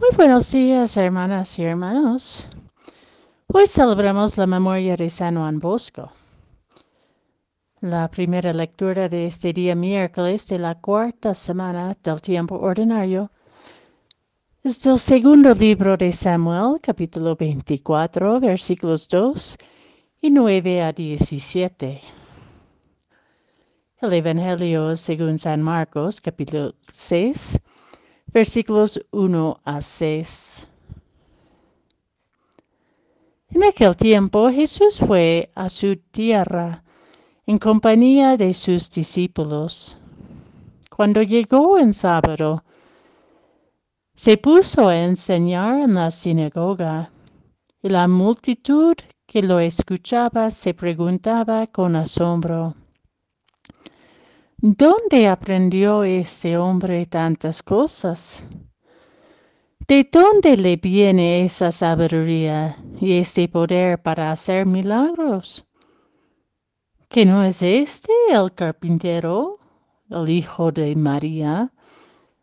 Muy buenos días, hermanas y hermanos. Hoy celebramos la memoria de San Juan Bosco. La primera lectura de este día miércoles de la cuarta semana del tiempo ordinario es del segundo libro de Samuel, capítulo 24, versículos 2 y 9 a 17. El Evangelio según San Marcos, capítulo 6, versículos 1 a 6. En aquel tiempo Jesús fue a su tierra en compañía de sus discípulos. Cuando llegó en sábado, se puso a enseñar en la sinagoga, y la multitud que lo escuchaba se preguntaba con asombro, ¿Dónde aprendió este hombre tantas cosas? ¿De dónde le viene esa sabiduría y ese poder para hacer milagros? ¿Que no es este el carpintero, el hijo de María,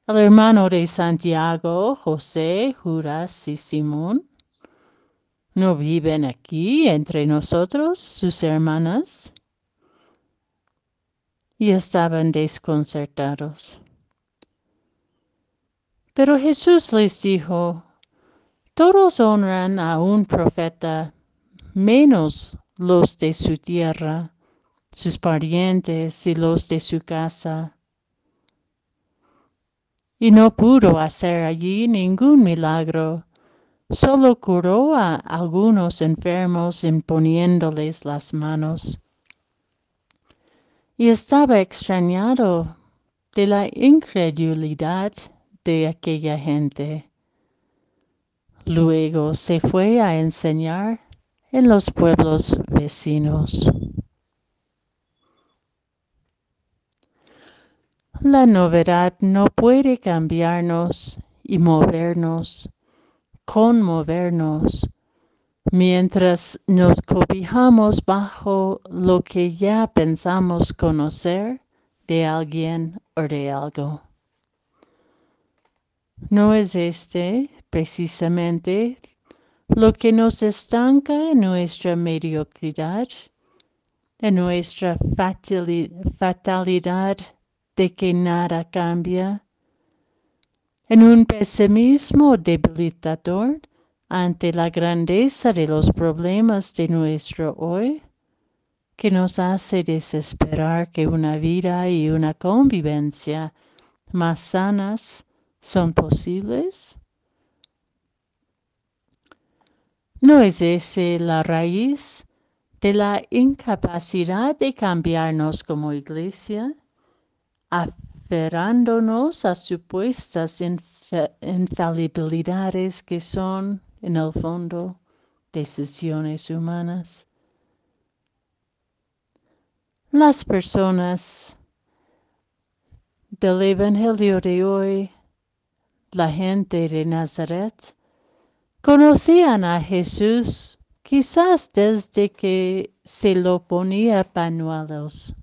el hermano de Santiago, José, Judas y Simón? ¿No viven aquí entre nosotros sus hermanas? Y estaban desconcertados. Pero Jesús les dijo, todos honran a un profeta, menos los de su tierra, sus parientes y los de su casa. Y no pudo hacer allí ningún milagro, solo curó a algunos enfermos imponiéndoles las manos y estaba extrañado de la incredulidad de aquella gente. Luego se fue a enseñar en los pueblos vecinos. La novedad no puede cambiarnos y movernos, conmovernos, mientras nos cobijamos bajo lo que ya pensamos conocer de alguien o de algo. ¿No es este precisamente lo que nos estanca en nuestra mediocridad, en nuestra fatalidad de que nada cambia, en un pesimismo debilitador ante la grandeza de los problemas de nuestro hoy, que nos hace desesperar que una vida y una convivencia más sanas son posibles? ¿No es ese la raíz de la incapacidad de cambiarnos como iglesia, aferrándonos a supuestas infalibilidades que son en el fondo, decisiones humanas. Las personas del Evangelio de hoy, la gente de Nazaret, conocían a Jesús quizás desde que se lo ponía panuelos.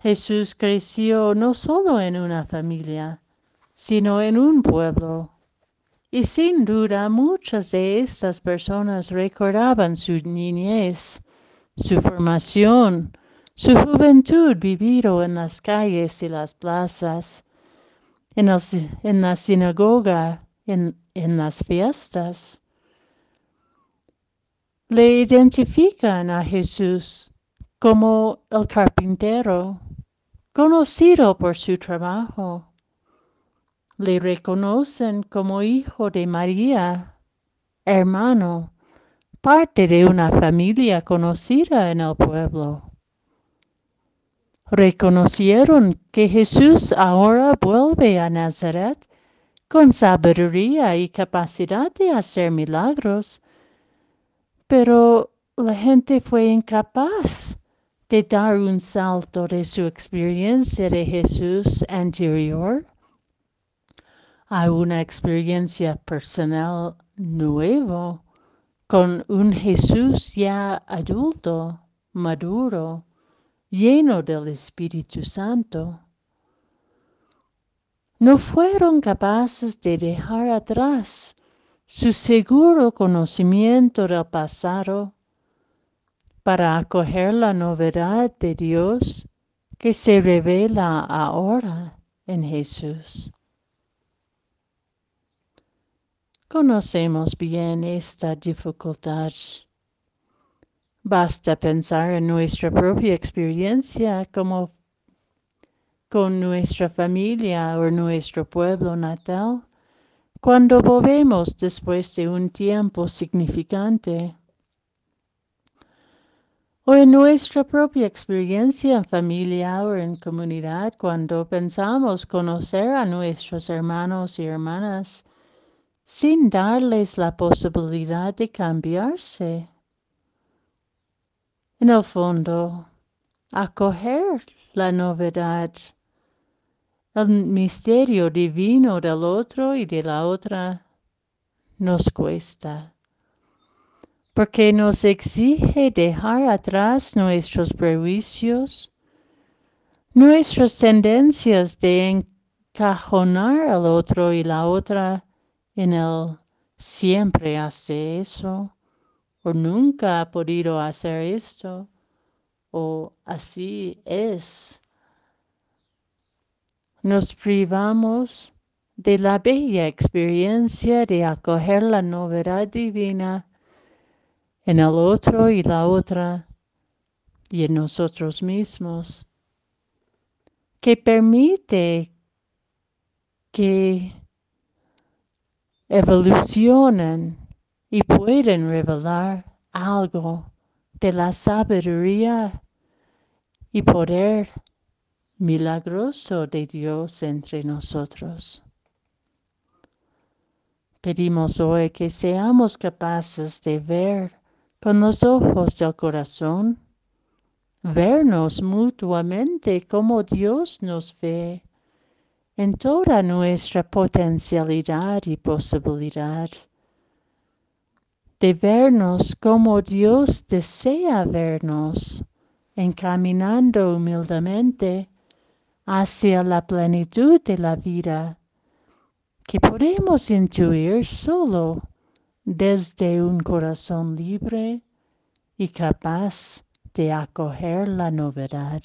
Jesús creció no solo en una familia, sino en un pueblo y sin duda muchas de estas personas recordaban su niñez, su formación, su juventud vivido en las calles y las plazas, en, la sinagoga, en, en las fiestas. Le identifican a Jesús como el carpintero, conocido por su trabajo le reconocen como hijo de María, hermano, parte de una familia conocida en el pueblo. Reconocieron que Jesús ahora vuelve a Nazaret con sabiduría y capacidad de hacer milagros, pero la gente fue incapaz de dar un salto de su experiencia de Jesús anterior a una experiencia personal nueva con un Jesús ya adulto, maduro, lleno del Espíritu Santo. no fueron capaces de dejar atrás su seguro conocimiento del pasado para acoger la novedad de Dios que se revela ahora en Jesús. Conocemos bien esta dificultad. Basta pensar en nuestra propia experiencia como con nuestra familia o nuestro pueblo natal cuando volvemos después de un tiempo significante. O en nuestra propia experiencia en familia o en comunidad cuando pensamos conocer a nuestros hermanos y hermanas sin darles la posibilidad de cambiarse. En el fondo, acoger la novedad, el misterio divino del otro y de la otra, nos cuesta, porque nos exige dejar atrás nuestros prejuicios, nuestras tendencias de encajonar al otro y la otra en el siempre hace eso, o nunca ha podido hacer esto, o así es. Nos privamos de la bella experiencia de acoger la novedad divina en el otro y la otra y en nosotros mismos, que permite que evolucionen y pueden revelar algo de la sabiduría y poder milagroso de Dios entre nosotros. Pedimos hoy que seamos capaces de ver con los ojos del corazón, vernos mutuamente como Dios nos ve en toda nuestra potencialidad y posibilidad, de vernos como Dios desea vernos, encaminando humildemente hacia la plenitud de la vida que podemos intuir solo desde un corazón libre y capaz de acoger la novedad.